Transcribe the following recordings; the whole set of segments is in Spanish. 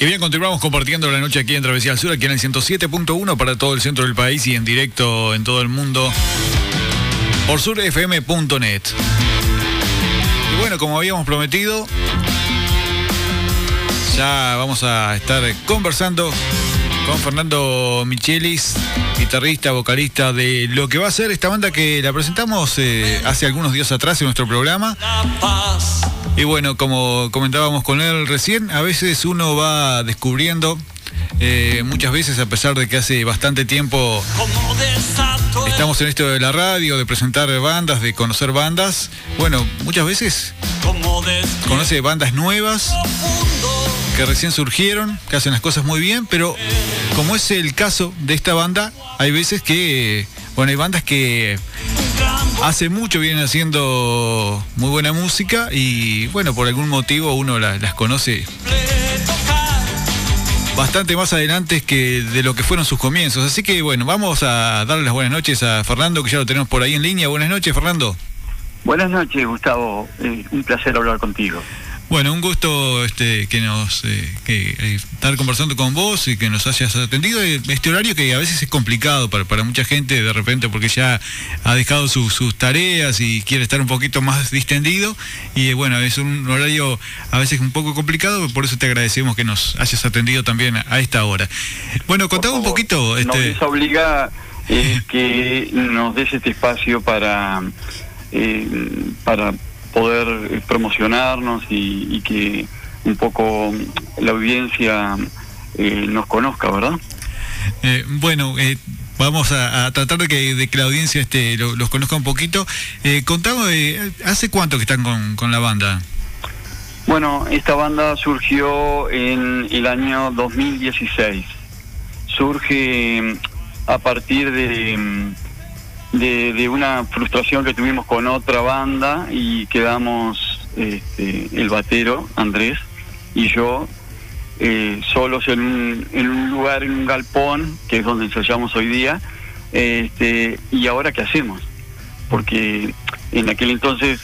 Y bien, continuamos compartiendo la noche aquí en Travesía Sur, aquí en el 107.1 para todo el centro del país y en directo en todo el mundo por surfm.net. Y bueno, como habíamos prometido, ya vamos a estar conversando con Fernando Michelis, guitarrista, vocalista de lo que va a ser esta banda que la presentamos eh, hace algunos días atrás en nuestro programa. Y bueno, como comentábamos con él recién, a veces uno va descubriendo, eh, muchas veces a pesar de que hace bastante tiempo estamos en esto de la radio, de presentar bandas, de conocer bandas, bueno, muchas veces conoce bandas nuevas que recién surgieron, que hacen las cosas muy bien, pero como es el caso de esta banda, hay veces que, bueno, hay bandas que hace mucho vienen haciendo muy buena música y bueno, por algún motivo uno las conoce bastante más adelante que de lo que fueron sus comienzos. Así que bueno, vamos a darle las buenas noches a Fernando, que ya lo tenemos por ahí en línea. Buenas noches, Fernando. Buenas noches, Gustavo. Eh, un placer hablar contigo. Bueno, un gusto este, que nos eh, que, eh, estar conversando con vos y que nos hayas atendido este horario que a veces es complicado para, para mucha gente de repente porque ya ha dejado sus tareas y quiere estar un poquito más distendido y bueno, es un horario a veces un poco complicado, por eso te agradecemos que nos hayas atendido también a esta hora. Bueno, contame un poquito... Este... Nos obliga eh, que nos des este espacio para... para poder eh, promocionarnos y, que un poco la audiencia eh, nos conozca, ¿verdad? Eh, bueno, vamos a, tratar de que, de que la audiencia este, los conozca un poquito. Eh, contamos, ¿hace cuánto que están con, con la banda? Bueno, esta banda surgió en el año 2016. Surge mm, a partir de de, una frustración que tuvimos con otra banda y quedamos este, el batero, Andrés, y yo eh, solos en un, en un lugar, en un galpón, que es donde ensayamos hoy día, este, y ahora qué hacemos, porque en aquel entonces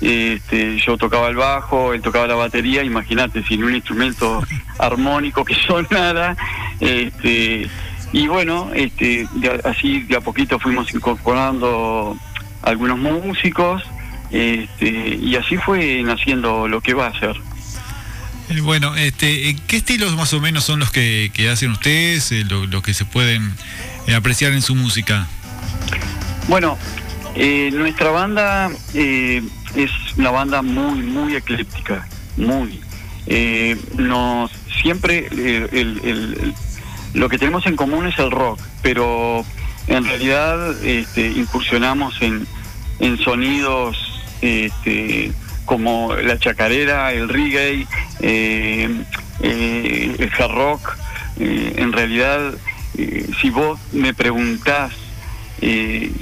este, yo tocaba el bajo, él tocaba la batería, imagínate, sin un instrumento armónico que sonara, este, y bueno, este, así de a poquito fuimos incorporando algunos músicos este, y así fue naciendo lo que va a ser. Eh, bueno, este, ¿qué estilos más o menos son los que, hacen ustedes, eh, los que se pueden eh, apreciar en su música? Bueno, nuestra banda es una banda muy, muy ecléptica, muy. nos siempre el, lo que tenemos en común es el rock, pero en realidad este, incursionamos en, sonidos este, como la chacarera, el reggae, eh, eh, el hard rock. Eh, en realidad, si vos me preguntás qué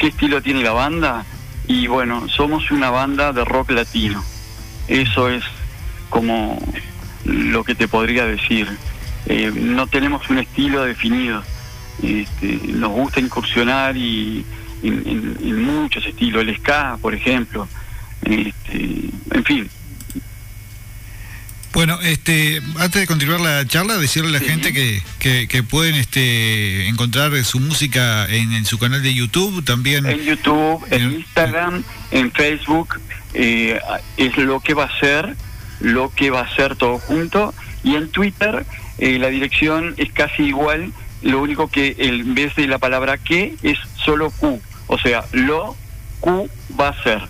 estilo tiene la banda, y bueno, somos una banda de rock latino. Eso es como lo que te podría decir. Eh, no tenemos un estilo definido. Este, nos gusta incursionar y en, muchos estilos, el ska, por ejemplo. Este, en fin. Bueno, este, antes de continuar la charla, decirle a la gente que, que, pueden este, encontrar su música en, su canal de YouTube también. En YouTube, en, Instagram, en Facebook, eh, es lo que va a ser, lo que va a ser todo junto, y en Twitter eh, la dirección es casi igual, lo único que en vez de la palabra que es solo Q, o sea, lo Q va a ser.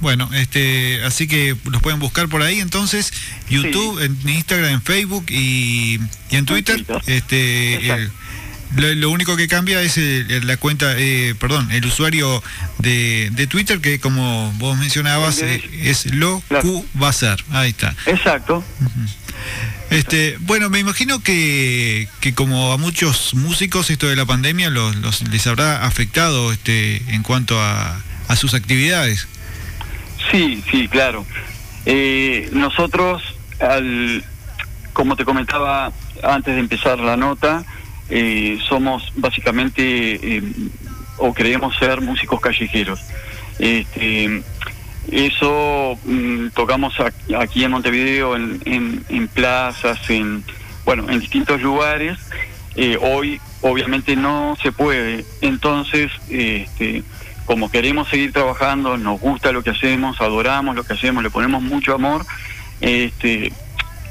Bueno, este, así que los pueden buscar por ahí entonces, YouTube, en Instagram, en Facebook y, en Twitter. Este, lo, único que cambia es la cuenta, eh, perdón, el usuario de, de, Twitter que como vos mencionabas eh, es lo Q va a ser. Ahí está. Exacto. Este, bueno, me imagino que, que, como a muchos músicos esto de la pandemia los, les habrá afectado este, en cuanto a, a sus actividades. Sí, sí, claro. Eh, nosotros, al, como te comentaba antes de empezar la nota, eh, somos básicamente, eh, o creemos ser músicos callejeros. Este, eso mm, tocamos aquí en Montevideo, en, en, plazas, en bueno, en distintos lugares. Eh, hoy obviamente no se puede. Entonces, este, como queremos seguir trabajando, nos gusta lo que hacemos, adoramos lo que hacemos, le ponemos mucho amor, este,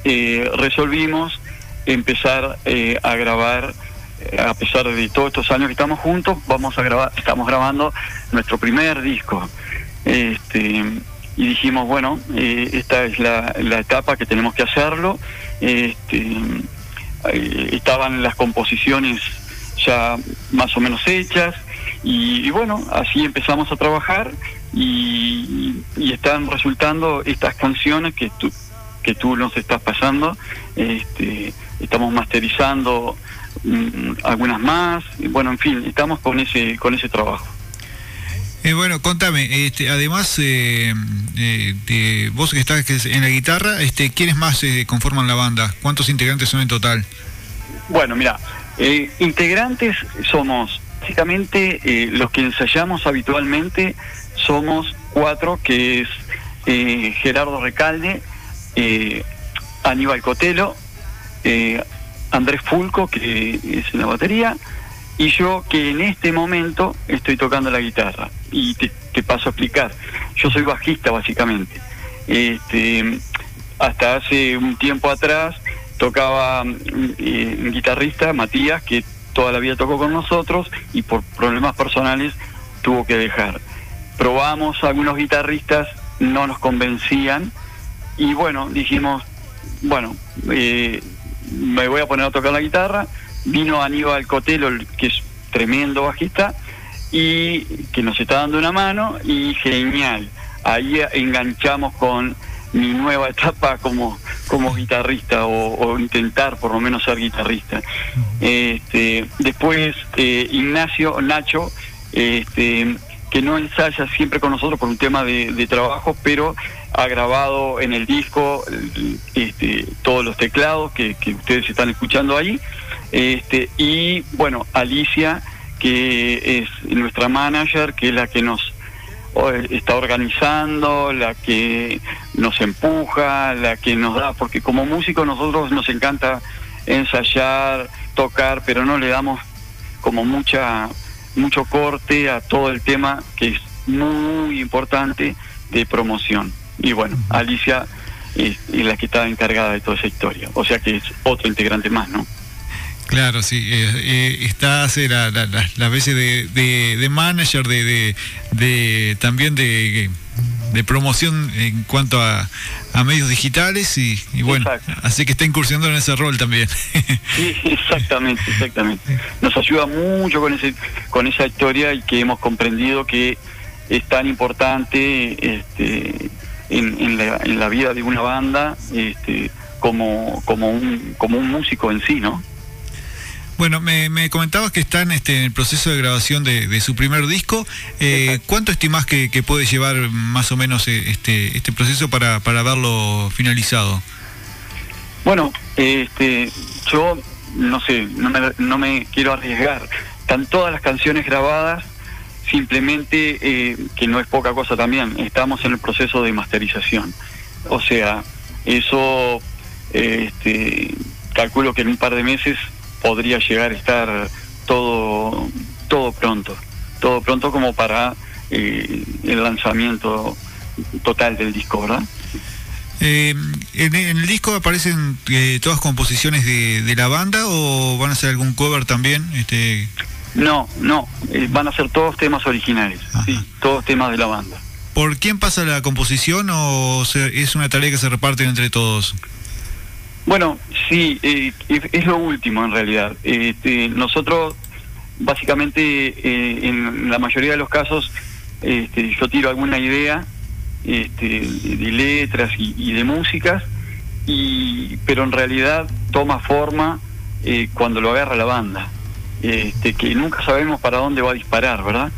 eh, resolvimos empezar eh, a grabar a pesar de todos estos años que estamos juntos, vamos a grabar, estamos grabando nuestro primer disco. Este, y dijimos, bueno, eh, esta es la, etapa que tenemos que hacerlo. Este, eh, estaban las composiciones ya más o menos hechas y, bueno, así empezamos a trabajar y, están resultando estas canciones que tú, que tú nos estás pasando. Este, estamos masterizando mm, algunas más, bueno, en fin, estamos con ese, con ese trabajo. Eh, bueno, contame, este, además eh, eh, de vos que estás en la guitarra, este, ¿quiénes más conforman la banda? ¿Cuántos integrantes son en total? Bueno, mira, integrantes somos básicamente los que ensayamos habitualmente, somos cuatro, que es Gerardo Recalde, Aníbal Cotelo, Andrés Fulco, que es en la batería, y yo que en este momento estoy tocando la guitarra. Y te, paso a explicar. Yo soy bajista básicamente. Este, hasta hace un tiempo atrás tocaba eh, un guitarrista, Matías, que toda la vida tocó con nosotros y por problemas personales tuvo que dejar. Probamos algunos guitarristas, no nos convencían y bueno, dijimos, bueno, eh, me voy a poner a tocar la guitarra vino Aníbal Cotelo, que es tremendo bajista, y que nos está dando una mano, y genial. Ahí enganchamos con mi nueva etapa como, como guitarrista, o, intentar por lo menos ser guitarrista. Este, después eh, Ignacio, Nacho, este, que no ensaya siempre con nosotros por un tema de, trabajo, pero ha grabado en el disco este, todos los teclados que, que ustedes están escuchando ahí. Este, y bueno, Alicia, que es nuestra manager, que es la que nos está organizando, la que nos empuja, la que nos da, porque como músicos nosotros nos encanta ensayar, tocar, pero no le damos como mucha mucho corte a todo el tema que es muy importante de promoción. Y bueno, Alicia es, la que está encargada de toda esa historia, o sea que es otro integrante más, ¿no? Claro, sí, eh, eh, está hace la, las veces de, manager, de, de, también de, promoción en cuanto a, medios digitales y, bueno, así que está incursionando en ese rol también. Sí, exactamente, exactamente. Nos ayuda mucho con ese con esa historia y que hemos comprendido que es tan importante este, en, en, la, en la vida de una banda este, como, como, un, como un músico en sí, ¿no? Bueno, me, comentabas que están este, en el proceso de grabación de, su primer disco. Eh, ¿Cuánto estimás que, puede llevar más o menos eh, este, este proceso para, para verlo finalizado? Bueno, este, yo no sé, no me, no me quiero arriesgar. Están todas las canciones grabadas, simplemente, eh, que no es poca cosa también, estamos en el proceso de masterización. O sea, eso, este, calculo que en un par de meses podría llegar a estar todo, todo pronto, todo pronto como para eh, el lanzamiento total del disco, ¿verdad? Eh, ¿en, el disco aparecen eh, todas composiciones de, la banda o van a ser algún cover también? Este... No, no, van a ser todos temas originales, sí, todos temas de la banda. ¿Por quién pasa la composición o es una tarea que se reparte entre todos? Bueno, sí, eh, es lo último en realidad. Este, nosotros, básicamente, eh, en la mayoría de los casos, este, yo tiro alguna idea este, de letras y, de músicas, y, pero en realidad toma forma eh, cuando lo agarra la banda, este, que nunca sabemos para dónde va a disparar, ¿verdad?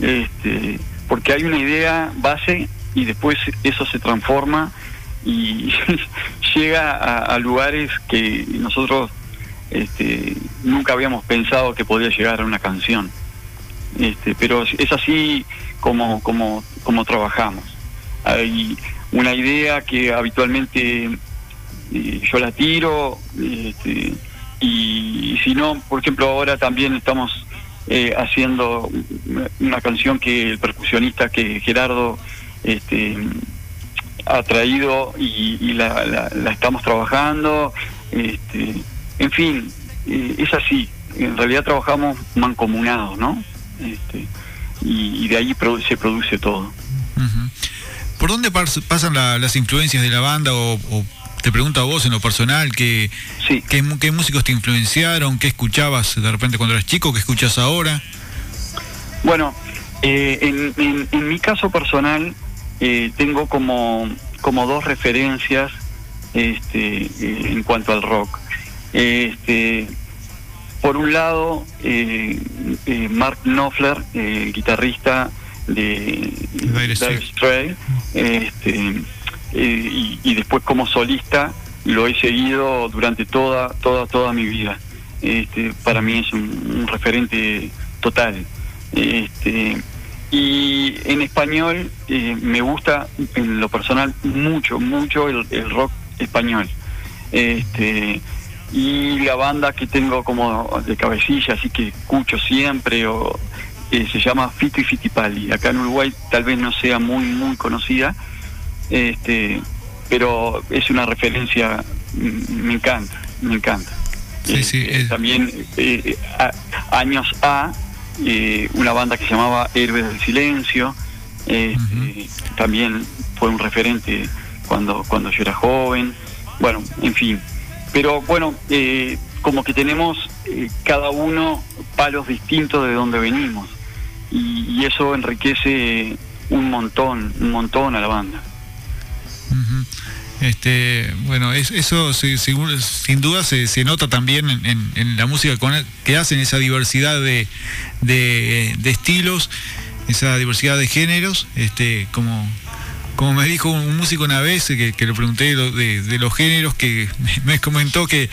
Este, porque hay una idea base y después eso se transforma y llega a, lugares que nosotros este, nunca habíamos pensado que podía llegar a una canción. Este, pero es así como, como, como trabajamos. hay una idea que habitualmente eh, yo la tiro, este, y, si no, por ejemplo, ahora también estamos eh, haciendo una canción que el percusionista que Gerardo este, ha traído y, la, estamos trabajando. Este, en fin, eh, es así. En realidad trabajamos mancomunados, ¿no? Este, y, de ahí se produce todo. ¿Por dónde pasan las influencias de la banda o, te pregunto a vos en lo personal, ¿qué, qué, músicos te influenciaron? ¿Qué escuchabas de repente cuando eras chico? ¿Qué escuchas ahora? Bueno, eh, en, en, mi caso personal eh, tengo como, como dos referencias este, eh, en cuanto al rock. Este, por un lado, Mark Knopfler, el guitarrista de Dire Straits, este, eh, y, después como solista lo he seguido durante toda toda toda mi vida. Este, para mí es un, referente total. Este, y en español eh, me gusta en lo personal mucho mucho el, rock español. Este, y la banda que tengo como de cabecilla así que escucho siempre o eh, se llama Fito y acá en Uruguay tal vez no sea muy muy conocida este, pero es una referencia, mm, me encanta, me encanta. Eh, también eh, años A, eh, una banda que se llamaba Héroes del Silencio, este, también fue un referente cuando, cuando yo era joven, bueno, en fin. Pero bueno, como que tenemos cada uno palos distintos de donde venimos y eso enriquece un montón, un montón a la banda. Este, bueno, eso sin duda se, nota también en, la música que hacen, esa diversidad de, estilos, esa diversidad de géneros, este, como, como me dijo un músico una vez que, le pregunté de, los géneros, que me comentó que,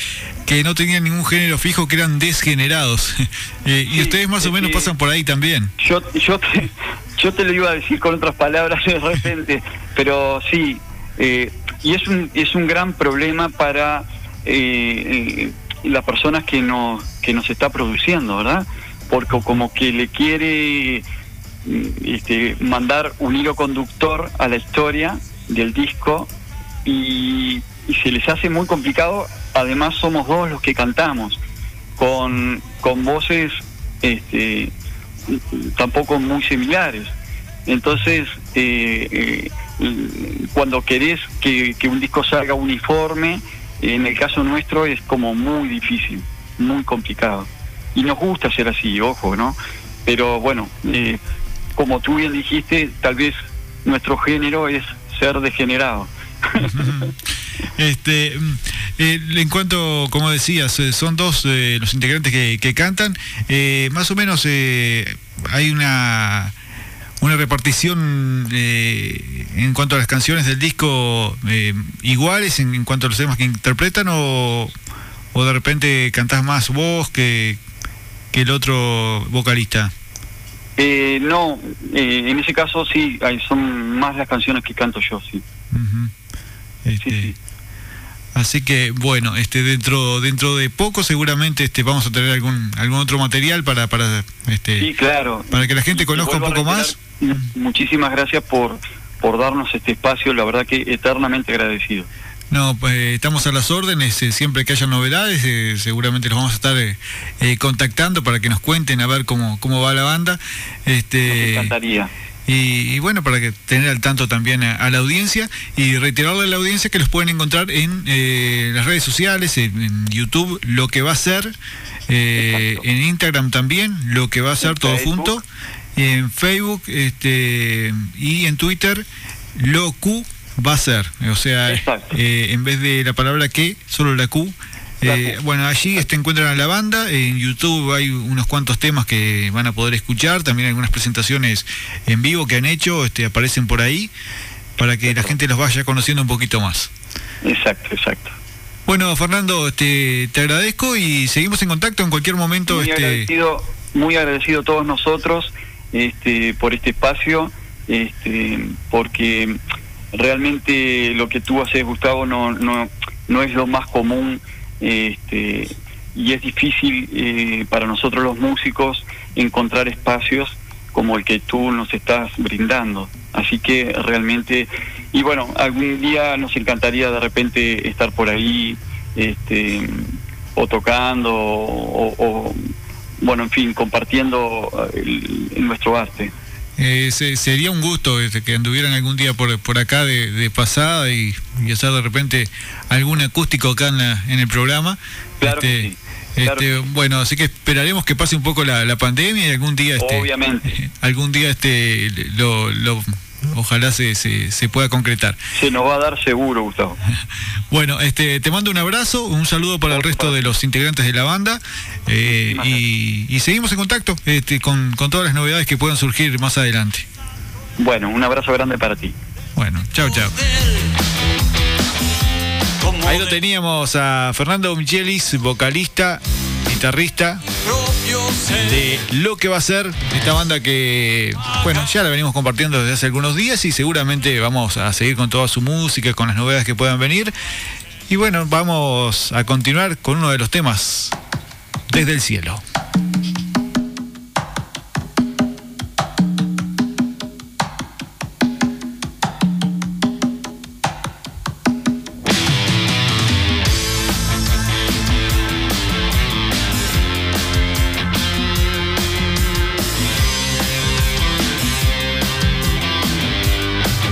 que no tenían ningún género fijo, que eran desgenerados. Eh, y ustedes más o menos pasan por ahí también. Yo, yo, te, yo te lo iba a decir con otras palabras de repente, pero sí, eh, y es un, es un gran problema para eh, eh, las personas que nos, que nos está produciendo, ¿verdad? Porque como que le quiere mm, este, mandar un hilo conductor a la historia del disco y, se les hace muy complicado. Además somos dos los que cantamos, con, con voces este, tampoco muy similares. Entonces, cuando querés que, un disco salga uniforme, en el caso nuestro es como muy difícil, muy complicado. Y nos gusta ser así, ojo, ¿no? Pero bueno, eh, como tú bien dijiste, tal vez nuestro género es ser degenerado. este, eh, en cuanto, como decías, eh, son dos los integrantes que, que cantan. más o menos hay una una repartición en cuanto a las canciones del disco eh, iguales en, cuanto a los temas que interpretan o, o de repente cantás más vos que, que el otro vocalista? Eh, no, en ese caso sí, son más las canciones que canto yo, sí. Este, así que bueno, este dentro dentro de poco seguramente este vamos a tener algún algún otro material para para este sí, claro. para que la gente conozca un poco más muchísimas gracias por, por darnos este espacio, la verdad que eternamente agradecido. No, pues estamos a las órdenes, eh, siempre que haya novedades, eh, seguramente los vamos a estar eh, contactando para que nos cuenten a ver cómo, cómo va la banda. Este, Me encantaría. Y, bueno, para que tener al tanto también a, la audiencia y reiterarle a la audiencia que los pueden encontrar en las redes sociales, en, YouTube, lo que va a ser, en Instagram también, lo que va a ser todo junto en Facebook este, y en Twitter, lo Q va a ser. O sea, eh, en vez de la palabra que, solo la Q. Eh, bueno, allí este, encuentran a la banda, en YouTube hay unos cuantos temas que van a poder escuchar, también algunas presentaciones en vivo que han hecho, este, aparecen por ahí, para que la gente los vaya conociendo un poquito más. Exacto, exacto. Bueno, Fernando, este, te agradezco y seguimos en contacto en cualquier momento. Muy este... agradecido, muy agradecido a todos nosotros este, por este espacio este, porque realmente lo que tú haces, Gustavo, no, no, no es lo más común este, y es difícil eh, para nosotros los músicos encontrar espacios como el que tú nos estás brindando. Así que realmente, y bueno, algún día nos encantaría de repente estar por ahí, este, o tocando, o, bueno, en fin, compartiendo nuestro arte. Eh, sería un gusto este, que anduvieran algún día por, por acá de, pasada y, hacer de repente algún acústico acá en, en el programa. Claro este, este, bueno, así que esperaremos que pase un poco la, pandemia y algún día, este, obviamente, algún día este lo, ojalá se, se, pueda concretar. Se nos va a dar seguro, Gustavo. bueno, este, te mando un abrazo, un saludo para el resto de los integrantes de la banda eh, y, seguimos en contacto este, con, con todas las novedades que puedan surgir más adelante. Bueno, un abrazo grande para ti. Bueno, chao, chao. Ahí lo teníamos a Fernando Michelis, vocalista, guitarrista de lo que va a ser esta banda que, bueno, ya la venimos compartiendo desde hace algunos días y seguramente vamos a seguir con toda su música, con las novedades que puedan venir. Y bueno, vamos a continuar con uno de los temas desde el cielo.